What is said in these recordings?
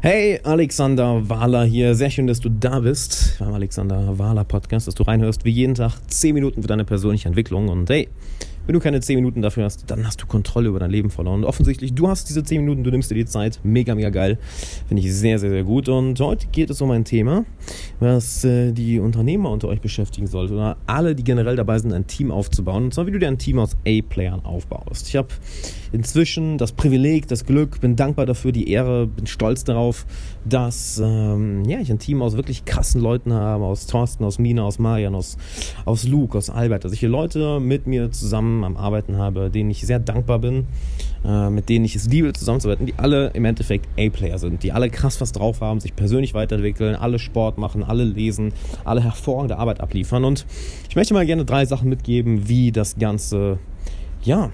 Hey, Alexander Wahler hier. Sehr schön, dass du da bist beim Alexander Wahler Podcast, dass du reinhörst wie jeden Tag 10 Minuten für deine persönliche Entwicklung. Und hey, wenn du keine 10 Minuten dafür hast, dann hast du Kontrolle über dein Leben verloren. Und offensichtlich, du hast diese 10 Minuten, du nimmst dir die Zeit. Mega, mega geil. Finde ich sehr, sehr, sehr gut. Und heute geht es um ein Thema, was äh, die Unternehmer unter euch beschäftigen sollte. Oder alle, die generell dabei sind, ein Team aufzubauen. Und zwar, wie du dir ein Team aus A-Playern aufbaust. Ich habe inzwischen das Privileg, das Glück, bin dankbar dafür, die Ehre, bin stolz darauf, dass ähm, ja, ich ein Team aus wirklich krassen Leuten habe, aus Thorsten, aus Mina, aus Marian, aus, aus Luke, aus Albert, dass ich hier Leute mit mir zusammen am Arbeiten habe, denen ich sehr dankbar bin, äh, mit denen ich es liebe, zusammenzuarbeiten, die alle im Endeffekt A-Player sind, die alle krass was drauf haben, sich persönlich weiterentwickeln, alle Sport machen, alle lesen, alle hervorragende Arbeit abliefern. Und ich möchte mal gerne drei Sachen mitgeben, wie das Ganze, ja,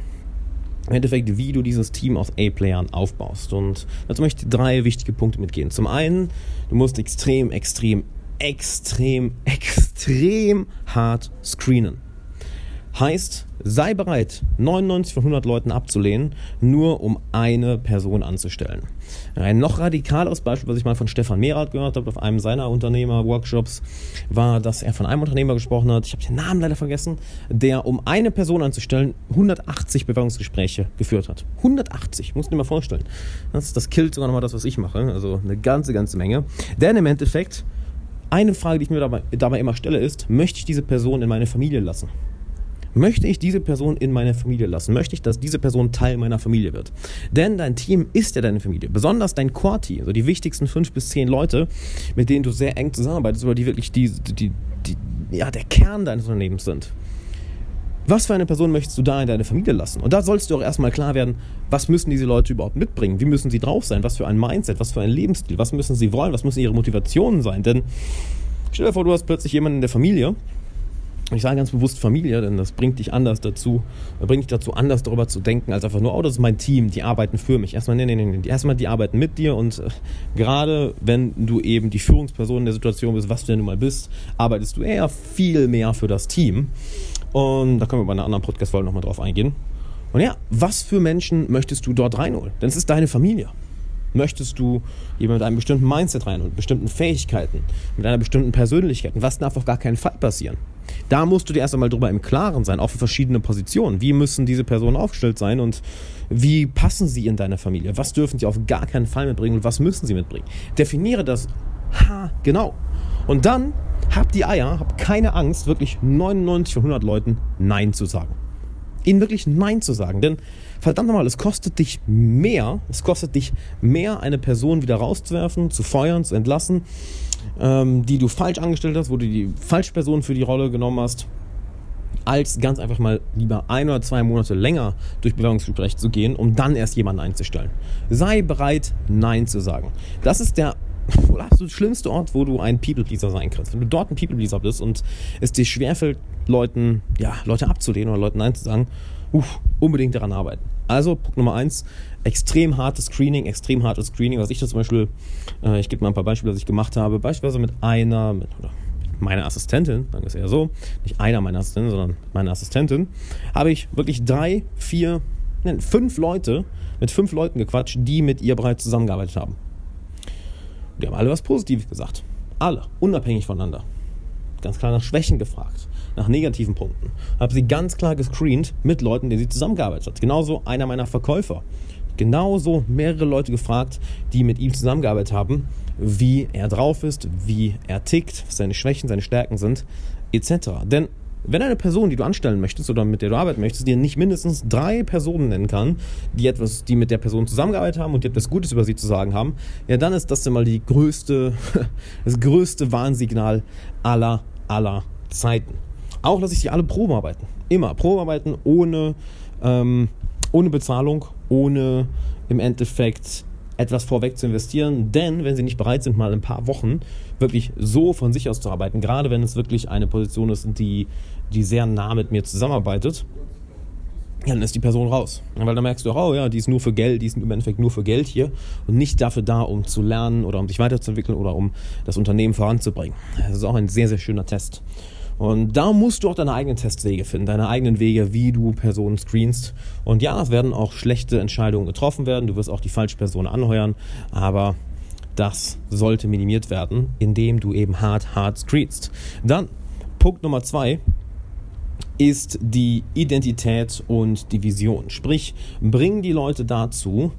im Endeffekt, wie du dieses Team aus A-Playern aufbaust. Und dazu möchte ich drei wichtige Punkte mitgehen. Zum einen, du musst extrem, extrem, extrem, extrem hart screenen. Heißt, sei bereit, 99 von 100 Leuten abzulehnen, nur um eine Person anzustellen. Ein noch radikaleres Beispiel, was ich mal von Stefan Mehrath gehört habe auf einem seiner Unternehmer-Workshops, war, dass er von einem Unternehmer gesprochen hat, ich habe den Namen leider vergessen, der, um eine Person anzustellen, 180 Bewerbungsgespräche geführt hat. 180, musst du dir mal vorstellen. Das, das killt sogar nochmal das, was ich mache. Also eine ganze, ganze Menge. Denn im Endeffekt, eine Frage, die ich mir dabei, dabei immer stelle, ist, möchte ich diese Person in meine Familie lassen? Möchte ich diese Person in meine Familie lassen? Möchte ich, dass diese Person Teil meiner Familie wird? Denn dein Team ist ja deine Familie. Besonders dein Core-Team, also die wichtigsten fünf bis zehn Leute, mit denen du sehr eng zusammenarbeitest oder die wirklich die, die, die, ja, der Kern deines Unternehmens sind. Was für eine Person möchtest du da in deine Familie lassen? Und da sollst du auch erstmal klar werden, was müssen diese Leute überhaupt mitbringen? Wie müssen sie drauf sein? Was für ein Mindset? Was für ein Lebensstil? Was müssen sie wollen? Was müssen ihre Motivationen sein? Denn stell dir vor, du hast plötzlich jemanden in der Familie, ich sage ganz bewusst Familie, denn das bringt dich anders dazu, bringt dich dazu, anders darüber zu denken, als einfach nur, oh, das ist mein Team, die arbeiten für mich. Erstmal, nee, nee, nee, erstmal, die arbeiten mit dir und äh, gerade wenn du eben die Führungsperson in der Situation bist, was du denn nun mal bist, arbeitest du eher viel mehr für das Team. Und da können wir bei einer anderen Podcast-Folge nochmal drauf eingehen. Und ja, was für Menschen möchtest du dort reinholen? Denn es ist deine Familie. Möchtest du jemanden mit einem bestimmten Mindset rein und bestimmten Fähigkeiten, mit einer bestimmten Persönlichkeit? was darf auf gar keinen Fall passieren? Da musst du dir erst einmal drüber im Klaren sein, auch für verschiedene Positionen. Wie müssen diese Personen aufgestellt sein und wie passen sie in deine Familie? Was dürfen sie auf gar keinen Fall mitbringen und was müssen sie mitbringen? Definiere das ha, genau. Und dann hab die Eier, hab keine Angst, wirklich 99 von 100 Leuten Nein zu sagen. Ihnen wirklich Nein zu sagen. Denn verdammt nochmal, es kostet dich mehr, es kostet dich mehr, eine Person wieder rauszuwerfen, zu feuern, zu entlassen, ähm, die du falsch angestellt hast, wo du die falsche Person für die Rolle genommen hast, als ganz einfach mal lieber ein oder zwei Monate länger durch Bewerbungsgespräche zu gehen, um dann erst jemanden einzustellen. Sei bereit, Nein zu sagen. Das ist der absolut schlimmste Ort, wo du ein People-Pleaser sein kannst. Wenn du dort ein People-Pleaser bist und es dir schwerfällt, Leuten, ja, Leute abzulehnen oder Leuten Nein zu sagen, uff, unbedingt daran arbeiten. Also, Punkt Nummer eins, extrem hartes Screening, extrem hartes Screening. Was ich da zum Beispiel, äh, ich gebe mal ein paar Beispiele, was ich gemacht habe. Beispielsweise mit einer, mit, oder meiner Assistentin, sagen wir es eher so, nicht einer meiner Assistenten, sondern meine Assistentin, habe ich wirklich drei, vier, nein, fünf Leute, mit fünf Leuten gequatscht, die mit ihr bereits zusammengearbeitet haben. Die haben alle was Positives gesagt. Alle, unabhängig voneinander. Ganz klar nach Schwächen gefragt nach negativen Punkten. Habe sie ganz klar gescreent mit Leuten, denen sie zusammengearbeitet hat. Genauso einer meiner Verkäufer. Genauso mehrere Leute gefragt, die mit ihm zusammengearbeitet haben, wie er drauf ist, wie er tickt, was seine Schwächen, seine Stärken sind, etc. Denn wenn eine Person, die du anstellen möchtest oder mit der du arbeiten möchtest, dir nicht mindestens drei Personen nennen kann, die etwas, die mit der Person zusammengearbeitet haben und die etwas Gutes über sie zu sagen haben, ja, dann ist das mal die größte, das größte Warnsignal aller, aller Zeiten. Auch lasse ich sie alle Probearbeiten. Immer Probearbeiten ohne, ähm, ohne Bezahlung, ohne im Endeffekt etwas vorweg zu investieren. Denn wenn sie nicht bereit sind, mal ein paar Wochen wirklich so von sich aus zu arbeiten, gerade wenn es wirklich eine Position ist, die, die sehr nah mit mir zusammenarbeitet, dann ist die Person raus. Weil dann merkst du auch, oh ja, die ist nur für Geld, die ist im Endeffekt nur für Geld hier und nicht dafür da, um zu lernen oder um sich weiterzuentwickeln oder um das Unternehmen voranzubringen. Das ist auch ein sehr, sehr schöner Test. Und da musst du auch deine eigenen Testwege finden, deine eigenen Wege, wie du Personen screenst. Und ja, es werden auch schlechte Entscheidungen getroffen werden. Du wirst auch die falsche Person anheuern. Aber das sollte minimiert werden, indem du eben hart, hart screenst. Dann Punkt Nummer zwei ist die Identität und die Vision. Sprich, bring die Leute dazu,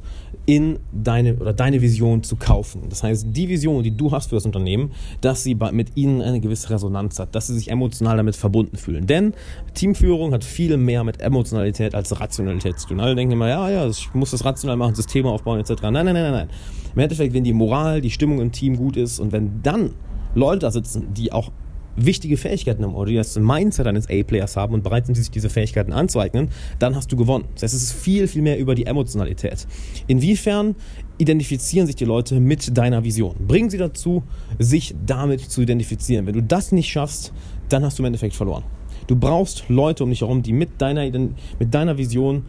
in deine oder deine Vision zu kaufen. Das heißt, die Vision, die du hast für das Unternehmen, dass sie mit ihnen eine gewisse Resonanz hat, dass sie sich emotional damit verbunden fühlen. Denn Teamführung hat viel mehr mit Emotionalität als Rationalität zu tun. Alle denken immer, ja, ja, ich muss das rational machen, Systeme aufbauen etc. Nein, nein, nein, nein, nein. Im Endeffekt, wenn die Moral, die Stimmung im Team gut ist und wenn dann Leute da sitzen, die auch wichtige Fähigkeiten oder die das Mindset eines A-Players haben und bereit sind, sich diese Fähigkeiten anzueignen, dann hast du gewonnen. Das heißt, es ist viel, viel mehr über die Emotionalität. Inwiefern identifizieren sich die Leute mit deiner Vision? Bringen sie dazu, sich damit zu identifizieren. Wenn du das nicht schaffst, dann hast du im Endeffekt verloren. Du brauchst Leute um dich herum, die mit deiner, mit deiner Vision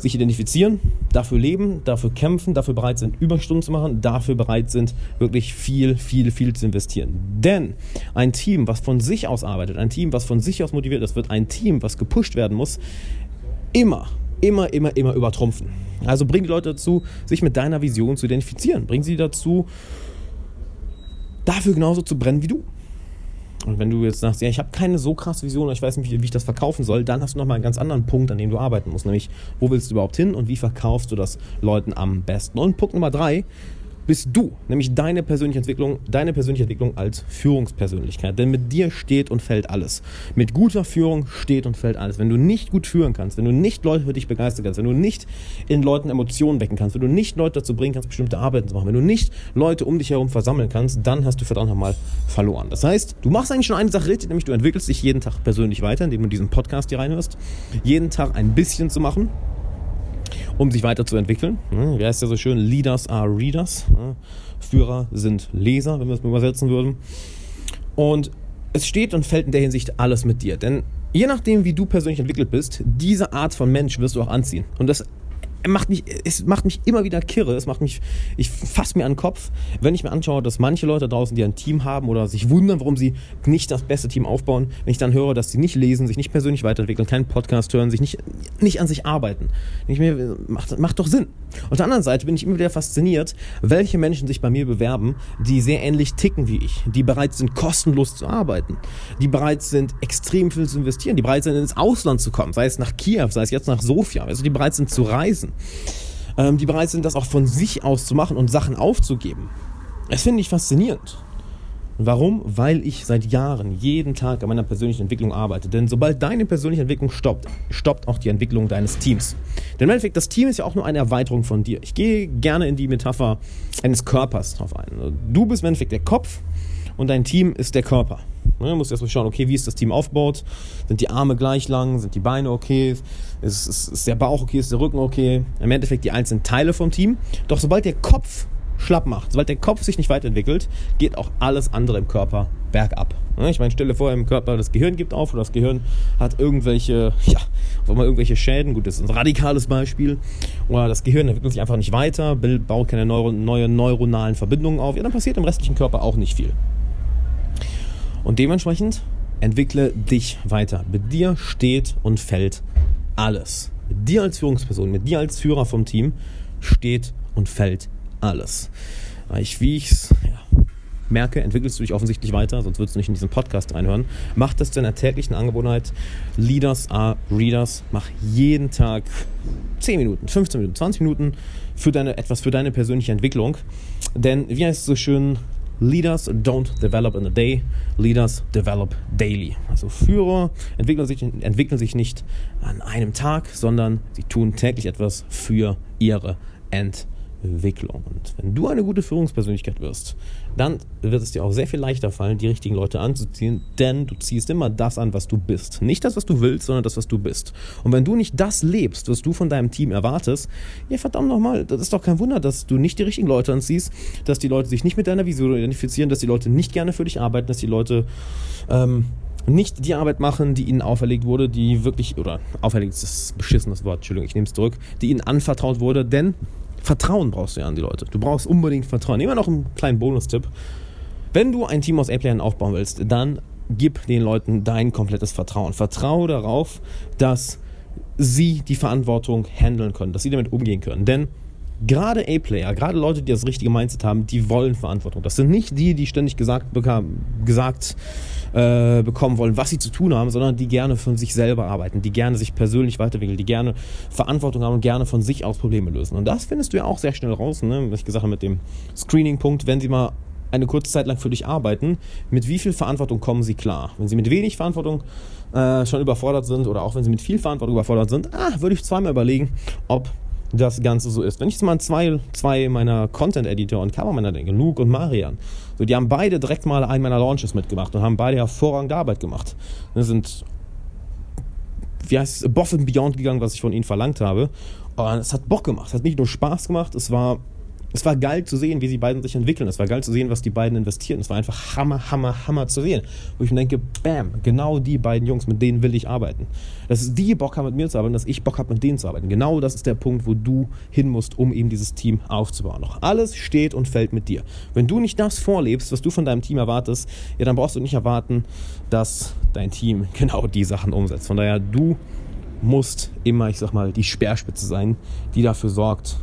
sich identifizieren, dafür leben, dafür kämpfen, dafür bereit sind, Überstunden zu machen, dafür bereit sind, wirklich viel, viel, viel zu investieren. Denn ein Team, was von sich aus arbeitet, ein Team, was von sich aus motiviert ist, wird ein Team, was gepusht werden muss, immer, immer, immer, immer übertrumpfen. Also bring die Leute dazu, sich mit deiner Vision zu identifizieren. Bring sie dazu, dafür genauso zu brennen wie du. Und wenn du jetzt sagst, ja, ich habe keine so krasse Vision, ich weiß nicht, wie, wie ich das verkaufen soll, dann hast du nochmal einen ganz anderen Punkt, an dem du arbeiten musst. Nämlich, wo willst du überhaupt hin und wie verkaufst du das Leuten am besten? Und Punkt Nummer drei, bist du, nämlich deine persönliche Entwicklung, deine persönliche Entwicklung als Führungspersönlichkeit. Denn mit dir steht und fällt alles. Mit guter Führung steht und fällt alles. Wenn du nicht gut führen kannst, wenn du nicht Leute für dich begeistern kannst, wenn du nicht in Leuten Emotionen wecken kannst, wenn du nicht Leute dazu bringen kannst, bestimmte Arbeiten zu machen, wenn du nicht Leute um dich herum versammeln kannst, dann hast du verdammt nochmal verloren. Das heißt, du machst eigentlich schon eine Sache richtig, nämlich du entwickelst dich jeden Tag persönlich weiter, indem du diesen Podcast hier reinhörst. Jeden Tag ein bisschen zu machen um sich weiterzuentwickeln. Wie heißt ja so schön? Leaders are Readers. Führer sind Leser, wenn wir es mal übersetzen würden. Und es steht und fällt in der Hinsicht alles mit dir. Denn je nachdem, wie du persönlich entwickelt bist, diese Art von Mensch wirst du auch anziehen. Und das macht mich, es macht mich immer wieder kirre. Es macht mich, ich fasse mir an den Kopf, wenn ich mir anschaue, dass manche Leute draußen, die ein Team haben oder sich wundern, warum sie nicht das beste Team aufbauen, wenn ich dann höre, dass sie nicht lesen, sich nicht persönlich weiterentwickeln, keinen Podcast hören, sich nicht, nicht an sich arbeiten. Ich mir, macht, macht doch Sinn. Auf der anderen Seite bin ich immer wieder fasziniert, welche Menschen sich bei mir bewerben, die sehr ähnlich ticken wie ich, die bereit sind, kostenlos zu arbeiten, die bereit sind, extrem viel zu investieren, die bereit sind, ins Ausland zu kommen, sei es nach Kiew, sei es jetzt nach Sofia, also die bereit sind zu reisen ähm, die bereit sind, das auch von sich aus zu machen und Sachen aufzugeben. Das finde ich faszinierend. Warum? Weil ich seit Jahren jeden Tag an meiner persönlichen Entwicklung arbeite. Denn sobald deine persönliche Entwicklung stoppt, stoppt auch die Entwicklung deines Teams. Denn im Endeffekt, das Team ist ja auch nur eine Erweiterung von dir. Ich gehe gerne in die Metapher eines Körpers drauf ein. Du bist im Endeffekt der Kopf und dein Team ist der Körper. Ne, du musst erstmal schauen, okay, wie ist das Team aufgebaut? Sind die Arme gleich lang? Sind die Beine okay? Ist, ist, ist der Bauch okay? Ist der Rücken okay? Im Endeffekt die einzelnen Teile vom Team. Doch sobald der Kopf schlapp macht, sobald der Kopf sich nicht weiterentwickelt, geht auch alles andere im Körper bergab. Ne, ich meine, stelle vor, im Körper das Gehirn gibt auf oder das Gehirn hat irgendwelche, ja, auf einmal irgendwelche Schäden. Gut, das ist ein radikales Beispiel. Oder das Gehirn entwickelt sich einfach nicht weiter, baut keine neue neuronalen Verbindungen auf. Ja, dann passiert im restlichen Körper auch nicht viel. Und dementsprechend entwickle dich weiter. Mit dir steht und fällt alles. Mit dir als Führungsperson, mit dir als Führer vom Team steht und fällt alles. Ich, wie ich es ja, merke, entwickelst du dich offensichtlich weiter, sonst würdest du nicht in diesen Podcast reinhören. Mach das zu einer täglichen Angewohnheit. Leaders are Readers. Mach jeden Tag 10 Minuten, 15 Minuten, 20 Minuten für deine, etwas für deine persönliche Entwicklung. Denn, wie heißt es so schön, Leaders don't develop in a day, Leaders develop daily. Also Führer entwickeln sich, entwickeln sich nicht an einem Tag, sondern sie tun täglich etwas für ihre Entwicklung. Entwicklung. Und wenn du eine gute Führungspersönlichkeit wirst, dann wird es dir auch sehr viel leichter fallen, die richtigen Leute anzuziehen, denn du ziehst immer das an, was du bist. Nicht das, was du willst, sondern das, was du bist. Und wenn du nicht das lebst, was du von deinem Team erwartest, ja verdammt nochmal, das ist doch kein Wunder, dass du nicht die richtigen Leute anziehst, dass die Leute sich nicht mit deiner Vision identifizieren, dass die Leute nicht gerne für dich arbeiten, dass die Leute ähm, nicht die Arbeit machen, die ihnen auferlegt wurde, die wirklich, oder auferlegt ist das beschissenes Wort, Entschuldigung, ich nehme es zurück, die ihnen anvertraut wurde, denn Vertrauen brauchst du ja an die Leute. Du brauchst unbedingt Vertrauen. Wir noch einen kleinen Bonustipp. Wenn du ein Team aus A-Playern aufbauen willst, dann gib den Leuten dein komplettes Vertrauen. Vertraue darauf, dass sie die Verantwortung handeln können, dass sie damit umgehen können. Denn gerade A-Player, gerade Leute, die das richtige Mindset haben, die wollen Verantwortung. Das sind nicht die, die ständig gesagt, bekam, gesagt äh, bekommen wollen, was sie zu tun haben, sondern die gerne von sich selber arbeiten, die gerne sich persönlich weiterentwickeln, die gerne Verantwortung haben und gerne von sich aus Probleme lösen. Und das findest du ja auch sehr schnell raus, ne? was ich gesagt habe mit dem Screening-Punkt, wenn sie mal eine kurze Zeit lang für dich arbeiten, mit wie viel Verantwortung kommen sie klar? Wenn sie mit wenig Verantwortung äh, schon überfordert sind oder auch wenn sie mit viel Verantwortung überfordert sind, ah, würde ich zweimal überlegen, ob das Ganze so ist. Wenn ich jetzt mal an zwei, zwei meiner Content-Editor und Covermänner denke, Luke und Marian, so, die haben beide direkt mal einen meiner Launches mitgemacht und haben beide hervorragende Arbeit gemacht. Das sind, wie heißt es, above and beyond gegangen, was ich von ihnen verlangt habe. Und es hat Bock gemacht. Es hat nicht nur Spaß gemacht, es war es war geil zu sehen, wie sie beiden sich entwickeln. Es war geil zu sehen, was die beiden investieren. Es war einfach hammer, hammer, hammer zu sehen. Wo ich mir denke, bam, genau die beiden Jungs, mit denen will ich arbeiten. Dass die Bock haben, mit mir zu arbeiten, dass ich Bock habe, mit denen zu arbeiten. Genau das ist der Punkt, wo du hin musst, um eben dieses Team aufzubauen. Noch alles steht und fällt mit dir. Wenn du nicht das vorlebst, was du von deinem Team erwartest, ja, dann brauchst du nicht erwarten, dass dein Team genau die Sachen umsetzt. Von daher, du musst immer, ich sag mal, die Speerspitze sein, die dafür sorgt,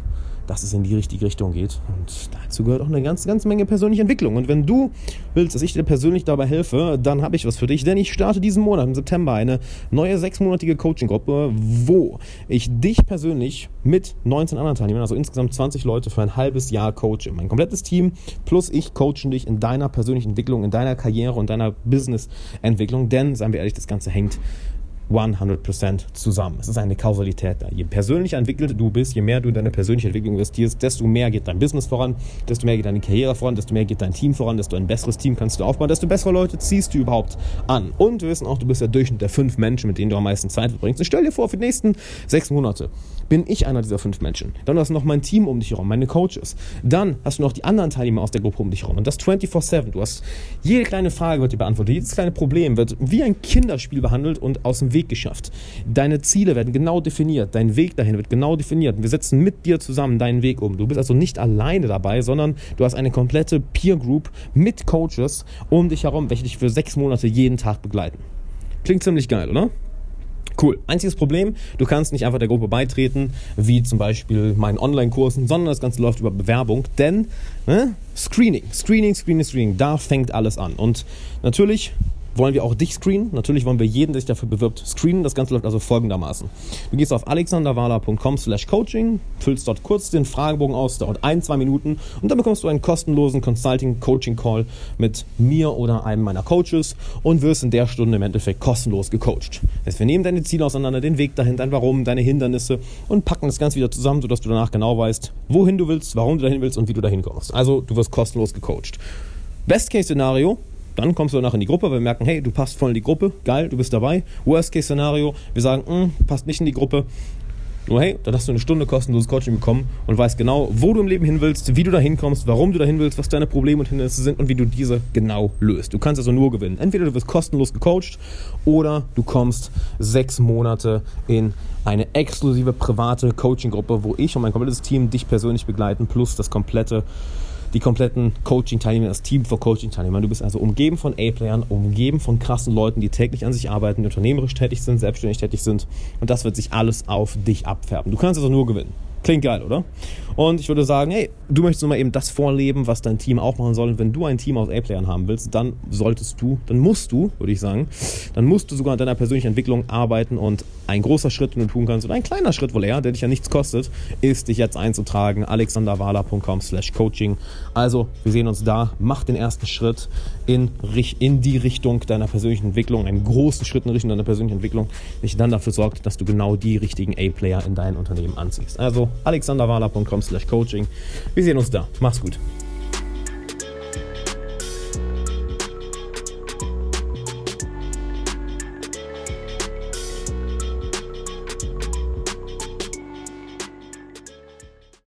dass es in die richtige Richtung geht. Und dazu gehört auch eine ganze, ganze Menge persönliche Entwicklung. Und wenn du willst, dass ich dir persönlich dabei helfe, dann habe ich was für dich, denn ich starte diesen Monat im September eine neue sechsmonatige Coaching-Gruppe, wo ich dich persönlich mit 19 anderen Teilnehmern, also insgesamt 20 Leute für ein halbes Jahr coache. Mein komplettes Team plus ich coachen dich in deiner persönlichen Entwicklung, in deiner Karriere und deiner Business-Entwicklung, denn, seien wir ehrlich, das Ganze hängt 100% zusammen. Es ist eine Kausalität da. Je persönlicher entwickelt du bist, je mehr du in deine persönliche Entwicklung investierst, desto mehr geht dein Business voran, desto mehr geht deine Karriere voran, desto mehr geht dein Team voran, desto ein besseres Team kannst du aufbauen, desto bessere Leute ziehst du überhaupt an. Und wir wissen auch, du bist der Durchschnitt der fünf Menschen, mit denen du am meisten Zeit verbringst. Und stell dir vor, für die nächsten sechs Monate bin ich einer dieser fünf Menschen. Dann hast du noch mein Team um dich herum, meine Coaches. Dann hast du noch die anderen Teilnehmer aus der Gruppe um dich herum. Und das 24-7. Du hast jede kleine Frage wird dir beantwortet, jedes kleine Problem wird wie ein Kinderspiel behandelt und aus dem Weg geschafft. Deine Ziele werden genau definiert, dein Weg dahin wird genau definiert. Wir setzen mit dir zusammen deinen Weg um. Du bist also nicht alleine dabei, sondern du hast eine komplette Peer Group mit Coaches um dich herum, welche dich für sechs Monate jeden Tag begleiten. Klingt ziemlich geil, oder? Cool. Einziges Problem, du kannst nicht einfach der Gruppe beitreten, wie zum Beispiel meinen Online-Kursen, sondern das Ganze läuft über Bewerbung, denn ne, Screening, Screening, Screening, Screening, da fängt alles an. Und natürlich wollen wir auch dich screenen. Natürlich wollen wir jeden, der sich dafür bewirbt, screenen. Das Ganze läuft also folgendermaßen. Du gehst auf alexanderwala.com slash coaching, füllst dort kurz den Fragebogen aus, dauert ein, zwei Minuten und dann bekommst du einen kostenlosen Consulting-Coaching-Call mit mir oder einem meiner Coaches und wirst in der Stunde im Endeffekt kostenlos gecoacht. Das heißt, wir nehmen deine Ziele auseinander, den Weg dahin, dein Warum, deine Hindernisse und packen das Ganze wieder zusammen, sodass du danach genau weißt, wohin du willst, warum du dahin willst und wie du dahin kommst. Also du wirst kostenlos gecoacht. Best-Case-Szenario, dann kommst du danach in die Gruppe, wir merken, hey, du passt voll in die Gruppe, geil, du bist dabei. Worst-Case-Szenario, wir sagen, hm, passt nicht in die Gruppe. Nur hey, dann hast du eine Stunde kostenloses Coaching bekommen und weißt genau, wo du im Leben hin willst, wie du da hinkommst, warum du da hin willst, was deine Probleme und Hindernisse sind und wie du diese genau löst. Du kannst also nur gewinnen. Entweder du wirst kostenlos gecoacht oder du kommst sechs Monate in eine exklusive private Coaching-Gruppe, wo ich und mein komplettes Team dich persönlich begleiten, plus das komplette die kompletten Coaching-Teilnehmer, das Team von Coaching-Teilnehmern. Du bist also umgeben von A-Playern, umgeben von krassen Leuten, die täglich an sich arbeiten, die unternehmerisch tätig sind, selbstständig tätig sind. Und das wird sich alles auf dich abfärben. Du kannst also nur gewinnen. Klingt geil, oder? Und ich würde sagen, hey, du möchtest nur mal eben das vorleben, was dein Team auch machen soll. Und wenn du ein Team aus A-Playern haben willst, dann solltest du, dann musst du, würde ich sagen, dann musst du sogar an deiner persönlichen Entwicklung arbeiten. Und ein großer Schritt, den du tun kannst, und ein kleiner Schritt wohl eher, der dich ja nichts kostet, ist, dich jetzt einzutragen. alexanderwala.com slash coaching. Also, wir sehen uns da. Mach den ersten Schritt in, in die Richtung deiner persönlichen Entwicklung, einen großen Schritt in Richtung deiner persönlichen Entwicklung, der dann dafür sorgt, dass du genau die richtigen A-Player in dein Unternehmen anziehst. Also, alexanderwala.com slash coaching. Wir sehen uns da. Mach's gut.